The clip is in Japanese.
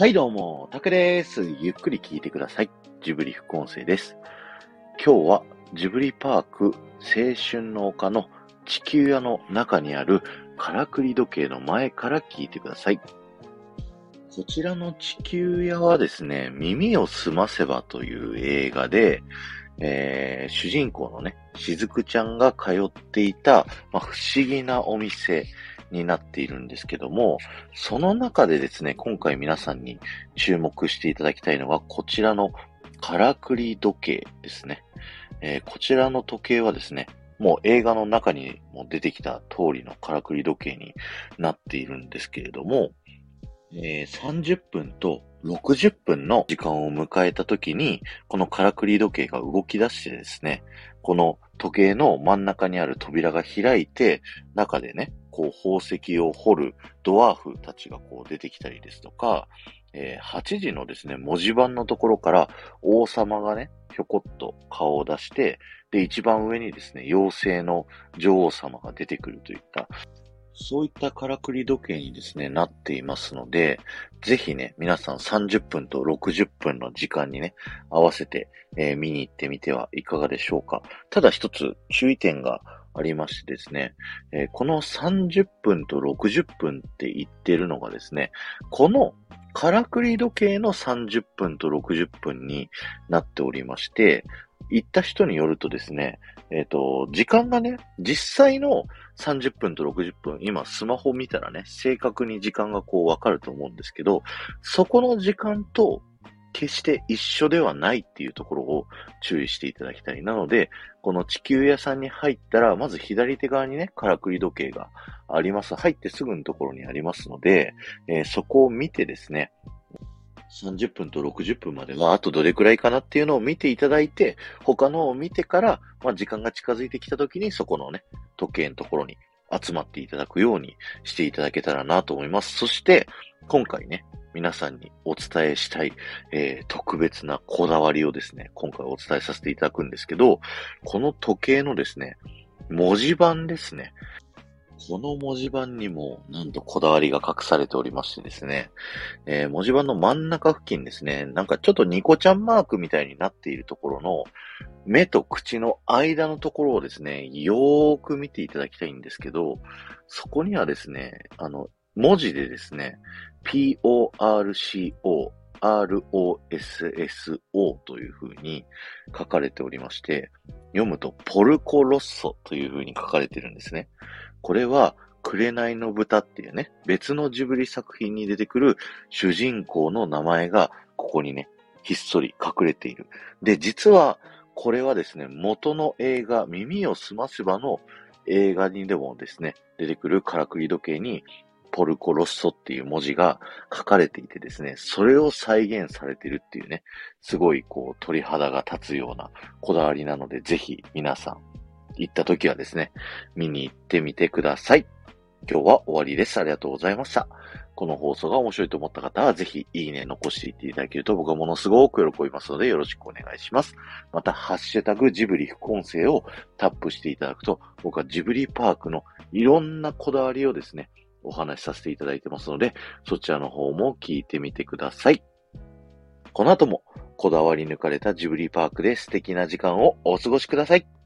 はいどうも、タクです。ゆっくり聞いてください。ジブリ副音声です。今日はジブリパーク青春の丘の地球屋の中にあるからくり時計の前から聞いてください。こちらの地球屋はですね、耳をすませばという映画で、えー、主人公のね、しずくちゃんが通っていた、まあ、不思議なお店になっているんですけども、その中でですね、今回皆さんに注目していただきたいのは、こちらのからくり時計ですね。えー、こちらの時計はですね、もう映画の中にも出てきた通りのからくり時計になっているんですけれども、えー、30分と60分の時間を迎えた時に、このからくり時計が動き出してですね、この時計の真ん中にある扉が開いて、中でね、こう宝石を掘るドワーフたちがこう出てきたりですとか、えー、8時のですね、文字盤のところから王様がね、ひょこっと顔を出して、で、一番上にですね、妖精の女王様が出てくるといった、そういったからくり時計にですね、なっていますので、ぜひね、皆さん30分と60分の時間にね、合わせて、えー、見に行ってみてはいかがでしょうか。ただ一つ注意点がありましてですね、えー、この30分と60分って言ってるのがですね、このからくり時計の30分と60分になっておりまして、行った人によるとですね、えっ、ー、と、時間がね、実際の30分と60分、今スマホ見たらね、正確に時間がこうわかると思うんですけど、そこの時間と決して一緒ではないっていうところを注意していただきたい。なので、この地球屋さんに入ったら、まず左手側にね、からくり時計があります。入ってすぐのところにありますので、えー、そこを見てですね、30分と60分までは、あとどれくらいかなっていうのを見ていただいて、他のを見てから、まあ、時間が近づいてきた時に、そこのね、時計のところに集まっていただくようにしていただけたらなと思います。そして、今回ね、皆さんにお伝えしたい、えー、特別なこだわりをですね、今回お伝えさせていただくんですけど、この時計のですね、文字盤ですね。この文字盤にも、なんとこだわりが隠されておりましてですね、えー、文字盤の真ん中付近ですね、なんかちょっとニコちゃんマークみたいになっているところの、目と口の間のところをですね、よーく見ていただきたいんですけど、そこにはですね、あの、文字でですね、porco, rosso という風に書かれておりまして、読むとポルコロッソという風に書かれてるんですね。これは、紅の豚っていうね、別のジブリ作品に出てくる主人公の名前が、ここにね、ひっそり隠れている。で、実は、これはですね、元の映画、耳をすませばの映画にでもですね、出てくるからくり時計に、ポルコロッソっていう文字が書かれていてですね、それを再現されてるっていうね、すごいこう鳥肌が立つようなこだわりなので、ぜひ皆さん行った時はですね、見に行ってみてください。今日は終わりです。ありがとうございました。この放送が面白いと思った方は、ぜひ、いいね残していっていただけると僕はものすごく喜びますので、よろしくお願いします。また、ハッシュタグジブリ副音声をタップしていただくと、僕はジブリパークのいろんなこだわりをですね、お話しさせていただいてますので、そちらの方も聞いてみてください。この後も、こだわり抜かれたジブリパークで素敵な時間をお過ごしください。